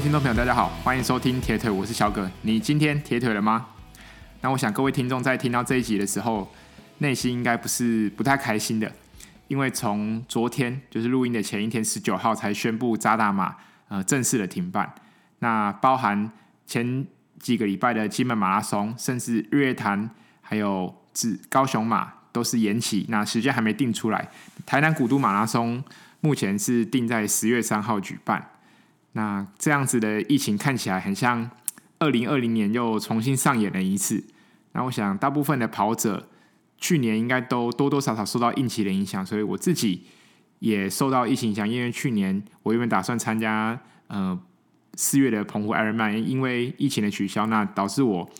听众朋友，大家好，欢迎收听铁腿，我是小葛。你今天铁腿了吗？那我想各位听众在听到这一集的时候，内心应该不是不太开心的，因为从昨天就是录音的前一天，十九号才宣布渣打马呃正式的停办。那包含前几个礼拜的金门马拉松，甚至日月潭，还有至高雄马都是延期，那时间还没定出来。台南古都马拉松目前是定在十月三号举办。那这样子的疫情看起来很像二零二零年又重新上演了一次。那我想大部分的跑者去年应该都多多少少受到疫情的影响，所以我自己也受到疫情影响。因为去年我原本打算参加呃四月的澎湖 Ironman，因为疫情的取消，那导致我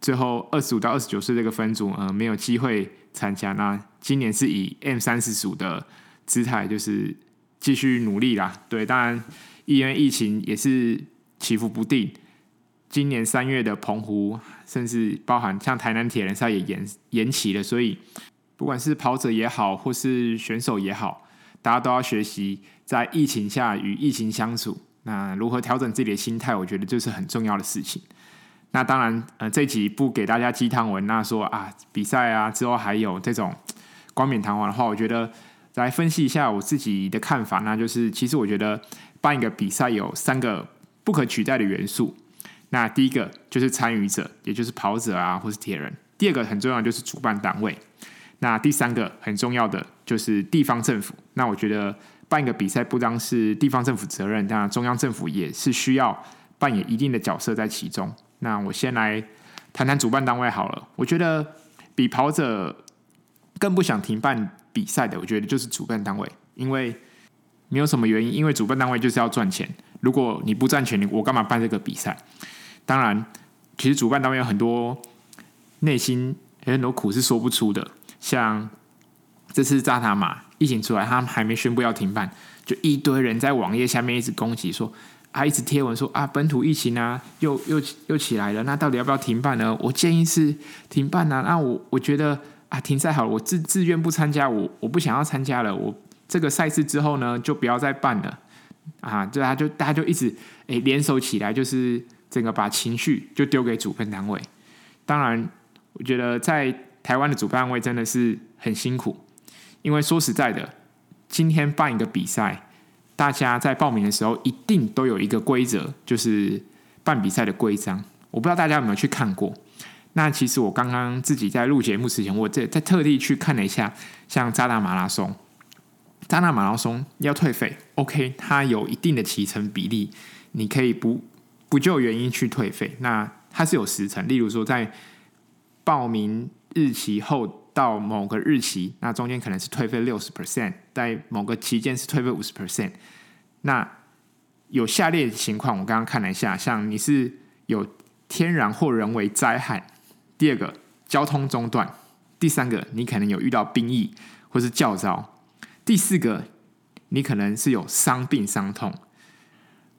最后二十五到二十九岁这个分组呃没有机会参加。那今年是以 M 三十组的姿态，就是继续努力啦。对，当然。因为疫情也是起伏不定，今年三月的澎湖，甚至包含像台南铁人赛也延延期了，所以不管是跑者也好，或是选手也好，大家都要学习在疫情下与疫情相处。那如何调整自己的心态，我觉得就是很重要的事情。那当然，呃，这集不给大家鸡汤文，那说啊比赛啊之后还有这种冠冕堂皇的话，我觉得来分析一下我自己的看法，那就是其实我觉得。办一个比赛有三个不可取代的元素，那第一个就是参与者，也就是跑者啊，或是铁人；第二个很重要就是主办单位；那第三个很重要的就是地方政府。那我觉得办一个比赛不单是地方政府责任，当然中央政府也是需要扮演一定的角色在其中。那我先来谈谈主办单位好了。我觉得比跑者更不想停办比赛的，我觉得就是主办单位，因为。没有什么原因，因为主办单位就是要赚钱。如果你不赚钱，我干嘛办这个比赛？当然，其实主办单位有很多内心很多苦是说不出的。像这次扎塔马疫情出来，他们还没宣布要停办，就一堆人在网页下面一直攻击说啊，一直贴文说啊，本土疫情啊，又又又起来了，那到底要不要停办呢？我建议是停办啊。那我我觉得啊，停赛好了，我自自愿不参加，我我不想要参加了，我。这个赛事之后呢，就不要再办了啊！就他就大家就一直诶联手起来，就是整个把情绪就丢给主办单位。当然，我觉得在台湾的主办位真的是很辛苦，因为说实在的，今天办一个比赛，大家在报名的时候一定都有一个规则，就是办比赛的规章。我不知道大家有没有去看过。那其实我刚刚自己在录节目之前，我在在特地去看了一下，像渣打马拉松。扎纳马拉松要退费，OK，它有一定的起程比例，你可以不不就原因去退费。那它是有时程，例如说在报名日期后到某个日期，那中间可能是退费六十 percent，在某个期间是退费五十 percent。那有下列情况，我刚刚看了一下，像你是有天然或人为灾害，第二个交通中断，第三个你可能有遇到兵役或是教招。第四个，你可能是有伤病伤痛。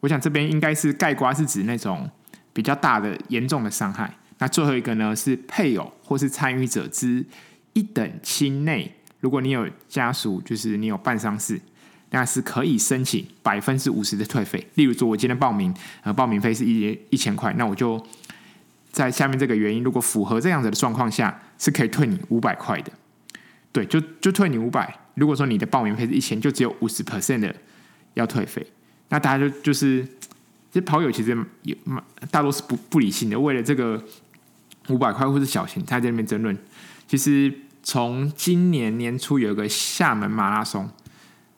我想这边应该是盖瓜是指那种比较大的严重的伤害。那最后一个呢，是配偶或是参与者之一等亲内，如果你有家属，就是你有办丧事，那是可以申请百分之五十的退费。例如说，我今天报名，呃，报名费是一一千块，那我就在下面这个原因，如果符合这样子的状况下，是可以退你五百块的。对，就就退你五百。如果说你的报名费是一千，就只有五十 percent 的要退费。那大家就就是，这跑友其实也大多是不不理性的，为了这个五百块或是小钱，他在那边争论。其实从今年年初有一个厦门马拉松，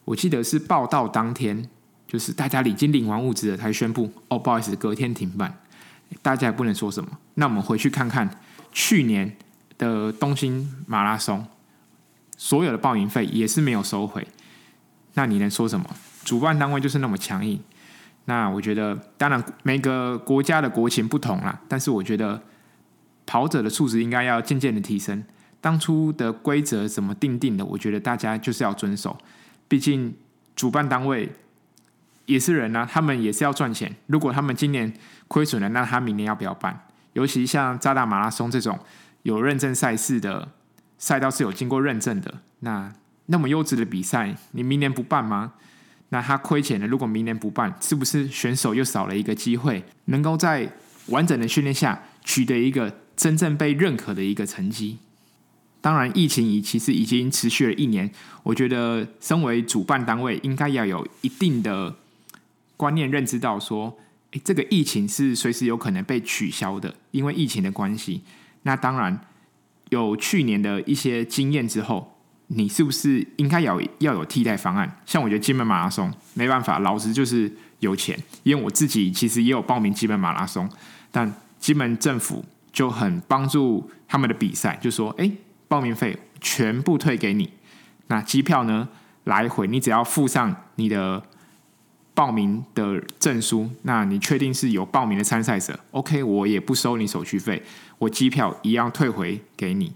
我记得是报道当天，就是大家已经领完物资了，才宣布哦，不好意思，隔天停办。大家也不能说什么。那我们回去看看去年的东兴马拉松。所有的报名费也是没有收回，那你能说什么？主办单位就是那么强硬。那我觉得，当然每个国家的国情不同啦，但是我觉得跑者的素质应该要渐渐的提升。当初的规则怎么定定的？我觉得大家就是要遵守。毕竟主办单位也是人啊，他们也是要赚钱。如果他们今年亏损了，那他明年要不要办？尤其像扎达马拉松这种有认证赛事的。赛道是有经过认证的，那那么优质的比赛，你明年不办吗？那他亏钱了，如果明年不办，是不是选手又少了一个机会，能够在完整的训练下取得一个真正被认可的一个成绩？当然，疫情已其实已经持续了一年，我觉得身为主办单位，应该要有一定的观念，认知到说，诶，这个疫情是随时有可能被取消的，因为疫情的关系。那当然有去年的一些经验之后，你是不是应该要要有替代方案？像我觉得金门马拉松没办法，老子就是有钱，因为我自己其实也有报名金门马拉松，但金门政府就很帮助他们的比赛，就说，诶。报名费全部退给你，那机票呢？来回你只要附上你的报名的证书，那你确定是有报名的参赛者，OK，我也不收你手续费，我机票一样退回给你。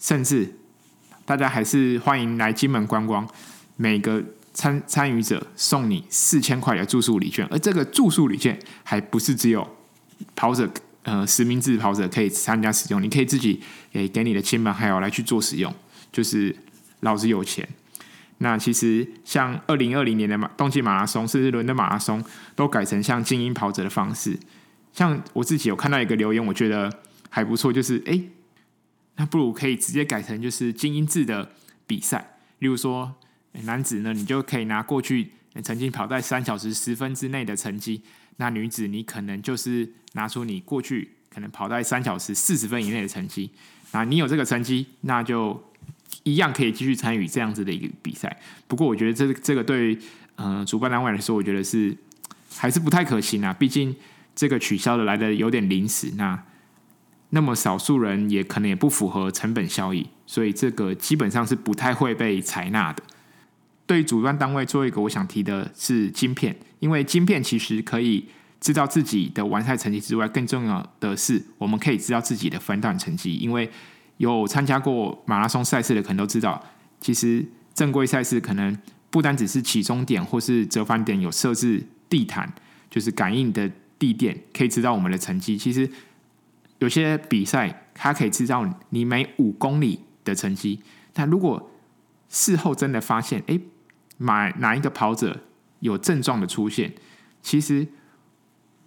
甚至大家还是欢迎来金门观光，每个参参与者送你四千块的住宿礼券，而这个住宿礼券还不是只有跑者。呃，实名制跑者可以参加使用，你可以自己给给你的亲朋好友来去做使用，就是老子有钱。那其实像二零二零年的马冬季马拉松，甚至伦敦马拉松，都改成像精英跑者的方式。像我自己有看到一个留言，我觉得还不错，就是哎，那不如可以直接改成就是精英制的比赛，例如说男子呢，你就可以拿过去曾经跑在三小时十分之内的成绩。那女子，你可能就是拿出你过去可能跑在三小时四十分以内的成绩，那你有这个成绩，那就一样可以继续参与这样子的一个比赛。不过，我觉得这这个对呃主办单位来说，我觉得是还是不太可行啊。毕竟这个取消的来的有点临时，那那么少数人也可能也不符合成本效益，所以这个基本上是不太会被采纳的。对主办单位做一个，我想提的是晶片，因为晶片其实可以知道自己的完赛成绩之外，更重要的是我们可以知道自己的分段成绩。因为有参加过马拉松赛事的，可能都知道，其实正规赛事可能不单只是起终点或是折返点有设置地毯，就是感应的地垫，可以知道我们的成绩。其实有些比赛它可以知道你每五公里的成绩。但如果事后真的发现，哎。买哪一个跑者有症状的出现，其实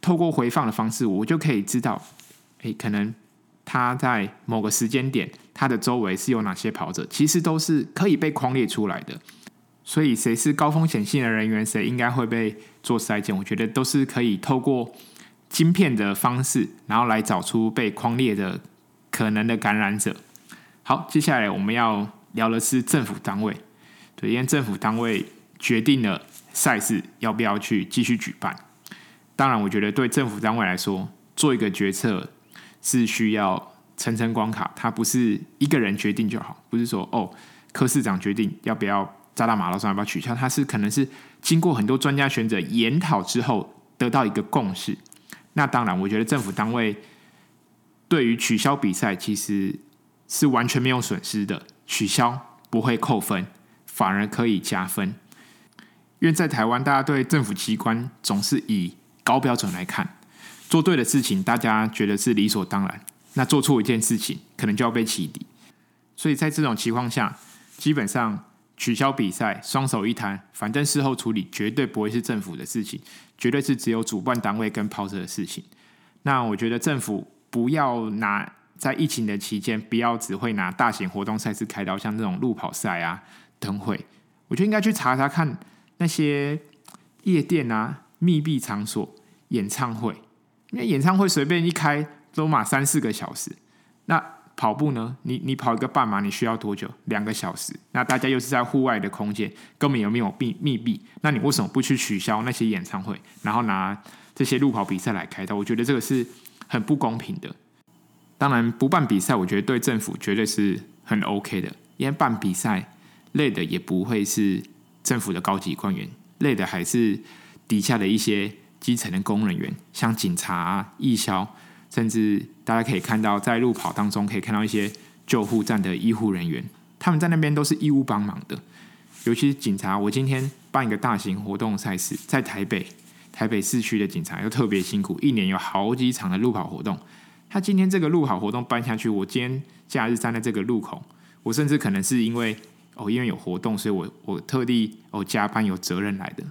透过回放的方式，我就可以知道，诶，可能他在某个时间点，他的周围是有哪些跑者，其实都是可以被框列出来的。所以，谁是高风险性的人员，谁应该会被做筛检，我觉得都是可以透过晶片的方式，然后来找出被框列的可能的感染者。好，接下来我们要聊的是政府单位。对，因为政府单位决定了赛事要不要去继续举办。当然，我觉得对政府单位来说，做一个决策是需要层层关卡，它不是一个人决定就好，不是说哦，柯市长决定要不要扎到马拉松要不要取消，它是可能是经过很多专家学者研讨之后得到一个共识。那当然，我觉得政府单位对于取消比赛其实是完全没有损失的，取消不会扣分。反而可以加分，因为在台湾，大家对政府机关总是以高标准来看，做对的事情，大家觉得是理所当然；那做错一件事情，可能就要被起底。所以在这种情况下，基本上取消比赛，双手一摊，反正事后处理绝对不会是政府的事情，绝对是只有主办单位跟跑者的事情。那我觉得政府不要拿在疫情的期间，不要只会拿大型活动赛事开刀，像这种路跑赛啊。灯会，我觉得应该去查查看那些夜店啊、密闭场所、演唱会，因为演唱会随便一开都马三四个小时。那跑步呢？你你跑一个半马，你需要多久？两个小时。那大家又是在户外的空间，根本有没有密密闭？那你为什么不去取消那些演唱会，然后拿这些路跑比赛来开刀？我觉得这个是很不公平的。当然，不办比赛，我觉得对政府绝对是很 OK 的，因为办比赛。累的也不会是政府的高级官员，累的还是底下的一些基层的工人员，像警察啊、义消，甚至大家可以看到在路跑当中可以看到一些救护站的医护人员，他们在那边都是义务帮忙的。尤其是警察，我今天办一个大型活动赛事，在台北台北市区的警察又特别辛苦，一年有好几场的路跑活动。他今天这个路跑活动办下去，我今天假日站在这个路口，我甚至可能是因为。哦，因为有活动，所以我我特地哦加班有责任来的。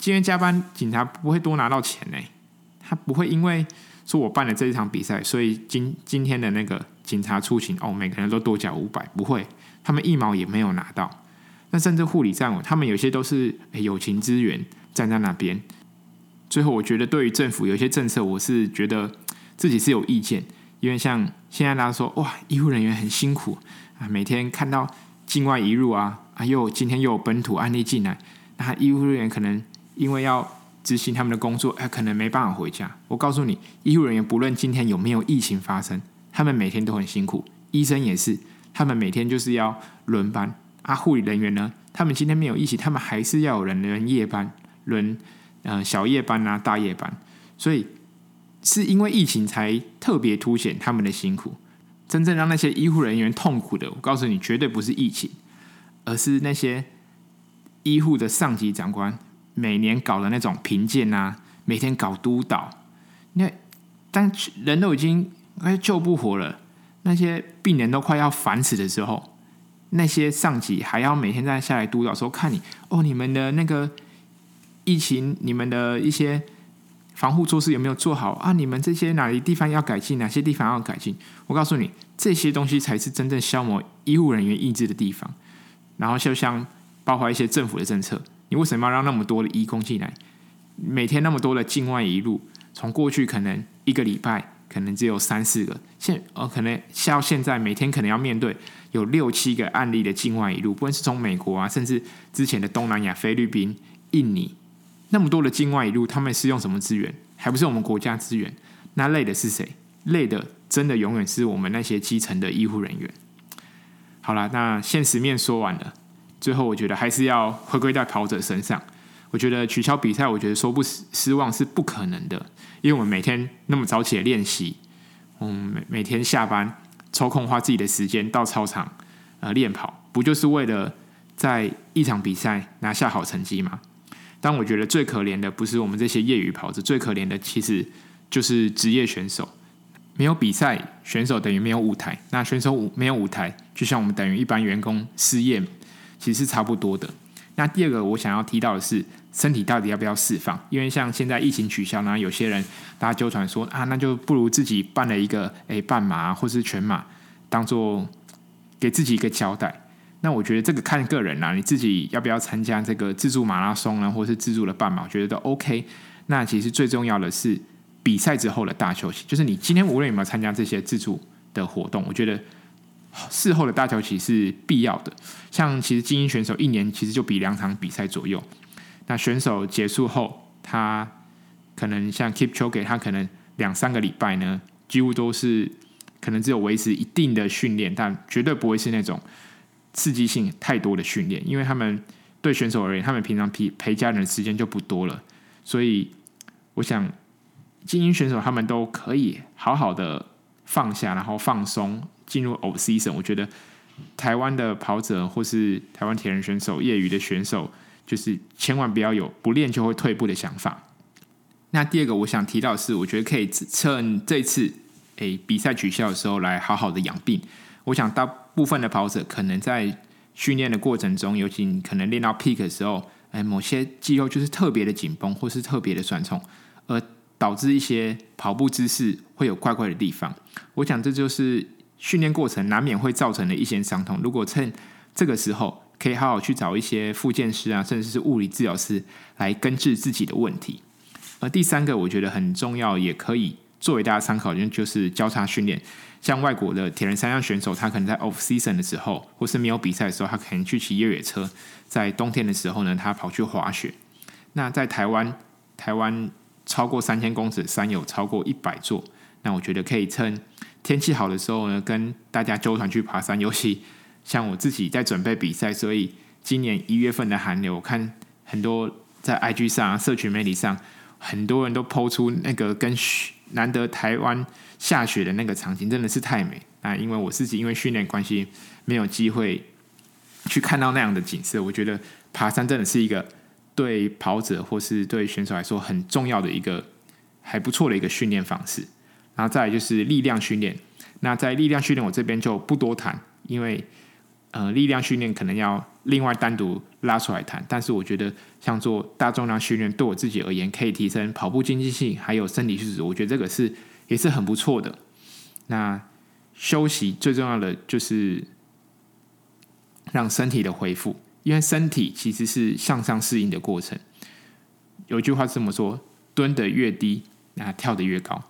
今天加班，警察不会多拿到钱呢。他不会因为说我办了这一场比赛，所以今今天的那个警察出勤哦，每个人都多缴五百，不会，他们一毛也没有拿到。那甚至护理站，他们有些都是友情资源站在那边。最后，我觉得对于政府有些政策，我是觉得自己是有意见，因为像现在大家说哇，医护人员很辛苦啊，每天看到境外移入啊，啊又今天又有本土案例进来，那医护人员可能因为要执行他们的工作，哎，可能没办法回家。我告诉你，医护人员不论今天有没有疫情发生，他们每天都很辛苦，医生也是，他们每天就是要轮班啊。护理人员呢，他们今天没有疫情，他们还是要有人轮夜班轮。呃，小夜班啊，大夜班，所以是因为疫情才特别凸显他们的辛苦。真正让那些医护人员痛苦的，我告诉你，绝对不是疫情，而是那些医护的上级长官每年搞的那种评鉴啊，每天搞督导。那当人都已经快救不活了，那些病人都快要烦死的时候，那些上级还要每天在下来督导，说看你哦，你们的那个。疫情，你们的一些防护措施有没有做好啊？你们这些哪里地方要改进，哪些地方要改进？我告诉你，这些东西才是真正消磨医护人员意志的地方。然后就像包括一些政府的政策，你为什么要让那么多的移工进来？每天那么多的境外移入，从过去可能一个礼拜可能只有三四个，现呃可能像现在每天可能要面对有六七个案例的境外移入，不论是从美国啊，甚至之前的东南亚、菲律宾、印尼。那么多的境外一路，他们是用什么资源？还不是我们国家资源？那累的是谁？累的真的永远是我们那些基层的医护人员。好了，那现实面说完了，最后我觉得还是要回归到跑者身上。我觉得取消比赛，我觉得说不失望是不可能的，因为我们每天那么早起来练习，嗯，每每天下班抽空花自己的时间到操场呃练跑，不就是为了在一场比赛拿下好成绩吗？但我觉得最可怜的不是我们这些业余跑者，最可怜的其实就是职业选手。没有比赛，选手等于没有舞台。那选手没有舞台，就像我们等于一般员工失业，其实是差不多的。那第二个我想要提到的是，身体到底要不要释放？因为像现在疫情取消，然后有些人大家纠传说啊，那就不如自己办了一个诶半马或是全马，当做给自己一个交代。那我觉得这个看个人啦，你自己要不要参加这个自助马拉松呢，或是自助的半马，我觉得都 OK。那其实最重要的是比赛之后的大休息，就是你今天无论有没有参加这些自助的活动，我觉得事后的大休息是必要的。像其实精英选手一年其实就比两场比赛左右。那选手结束后，他可能像 Kipchoge，他可能两三个礼拜呢，几乎都是可能只有维持一定的训练，但绝对不会是那种。刺激性太多的训练，因为他们对选手而言，他们平常陪陪家人的时间就不多了，所以我想精英选手他们都可以好好的放下，然后放松进入 off season。我觉得台湾的跑者或是台湾铁人选手、业余的选手，就是千万不要有不练就会退步的想法。那第二个我想提到是，我觉得可以趁这次诶、比赛取消的时候来好好的养病。我想大部分的跑者可能在训练的过程中，尤其你可能练到 peak 的时候，哎，某些肌肉就是特别的紧绷，或是特别的酸痛，而导致一些跑步姿势会有怪怪的地方。我想这就是训练过程难免会造成的一些伤痛。如果趁这个时候，可以好好去找一些复健师啊，甚至是物理治疗师来根治自己的问题。而第三个，我觉得很重要，也可以作为大家参考，就是交叉训练。像外国的铁人三项选手，他可能在 off season 的时候，或是没有比赛的时候，他可能去骑越野车；在冬天的时候呢，他跑去滑雪。那在台湾，台湾超过三千公尺山有超过一百座。那我觉得可以称天气好的时候呢，跟大家揪团去爬山。尤其像我自己在准备比赛，所以今年一月份的寒流，我看很多在 IG 上、啊社群媒体上，很多人都抛出那个跟。难得台湾下雪的那个场景真的是太美啊！因为我自己因为训练关系没有机会去看到那样的景色，我觉得爬山真的是一个对跑者或是对选手来说很重要的一个还不错的一个训练方式。然后再来就是力量训练，那在力量训练我这边就不多谈，因为呃力量训练可能要另外单独拉出来谈。但是我觉得，像做大重量训练，对我自己而言，可以提升跑步经济性，还有身体素质，我觉得这个是也是很不错的。那休息最重要的就是让身体的恢复，因为身体其实是向上适应的过程。有句话是这么说：蹲得越低，那跳得越高。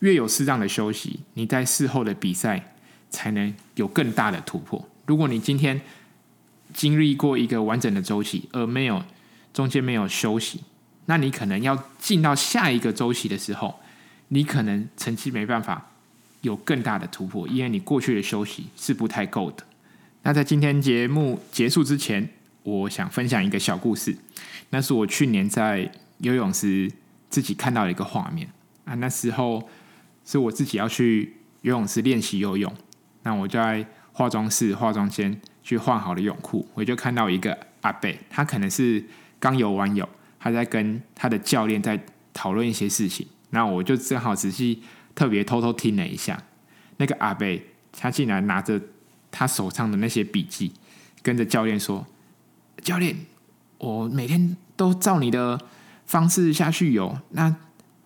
越有适当的休息，你在事后的比赛才能有更大的突破。如果你今天经历过一个完整的周期，而没有中间没有休息，那你可能要进到下一个周期的时候，你可能成绩没办法有更大的突破，因为你过去的休息是不太够的。那在今天节目结束之前，我想分享一个小故事，那是我去年在游泳时自己看到的一个画面啊，那时候。是我自己要去游泳池练习游泳，那我就在化妆室、化妆间去换好了泳裤，我就看到一个阿伯，他可能是刚游完泳，他在跟他的教练在讨论一些事情，那我就正好仔细特别偷偷听了一下，那个阿伯他竟然拿着他手上的那些笔记，跟着教练说：“教练，我每天都照你的方式下去游，那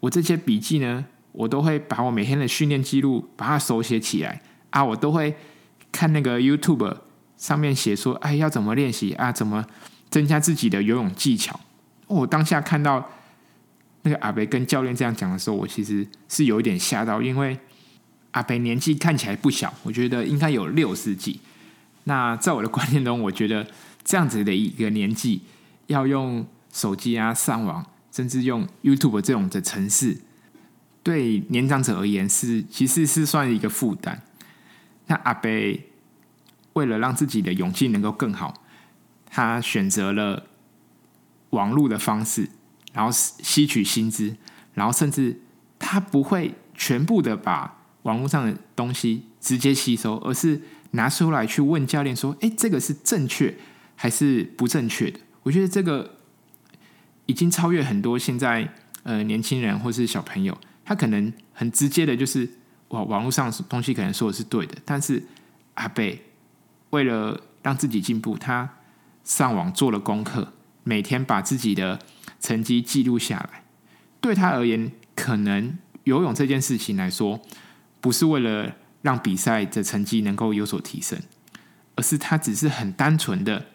我这些笔记呢？”我都会把我每天的训练记录把它手写起来啊，我都会看那个 YouTube 上面写说，哎，要怎么练习啊，怎么增加自己的游泳技巧。我当下看到那个阿北跟教练这样讲的时候，我其实是有一点吓到，因为阿北年纪看起来不小，我觉得应该有六十几。那在我的观念中，我觉得这样子的一个年纪，要用手机啊上网，甚至用 YouTube 这种的程式。对年长者而言是其实是算一个负担。那阿伯为了让自己的勇气能够更好，他选择了网络的方式，然后吸取新知，然后甚至他不会全部的把网络上的东西直接吸收，而是拿出来去问教练说：“哎，这个是正确还是不正确的？”我觉得这个已经超越很多现在呃年轻人或是小朋友。他可能很直接的，就是网网络上东西可能说的是对的，但是阿贝为了让自己进步，他上网做了功课，每天把自己的成绩记录下来。对他而言，可能游泳这件事情来说，不是为了让比赛的成绩能够有所提升，而是他只是很单纯的，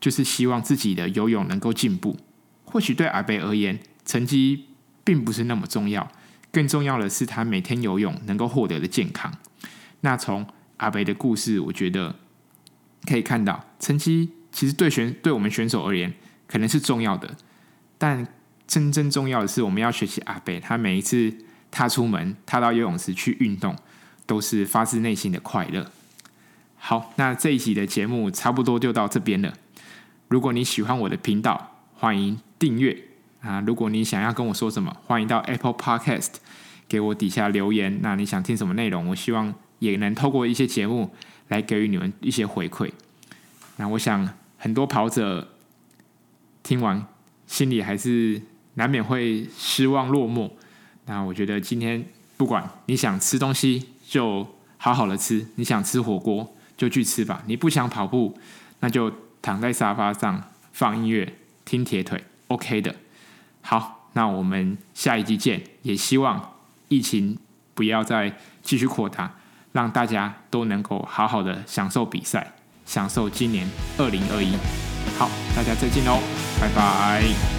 就是希望自己的游泳能够进步。或许对阿贝而言，成绩并不是那么重要。更重要的是，他每天游泳能够获得的健康。那从阿北的故事，我觉得可以看到，成绩其实对选对我们选手而言可能是重要的，但真正重要的是，我们要学习阿北，他每一次踏出门、踏到游泳池去运动，都是发自内心的快乐。好，那这一集的节目差不多就到这边了。如果你喜欢我的频道，欢迎订阅。啊，如果你想要跟我说什么，欢迎到 Apple Podcast 给我底下留言。那你想听什么内容？我希望也能透过一些节目来给予你们一些回馈。那我想很多跑者听完心里还是难免会失望落寞。那我觉得今天不管你想吃东西，就好好的吃；你想吃火锅，就去吃吧。你不想跑步，那就躺在沙发上放音乐听铁腿，OK 的。好，那我们下一集见。也希望疫情不要再继续扩大，让大家都能够好好的享受比赛，享受今年二零二一。好，大家再见喽，拜拜。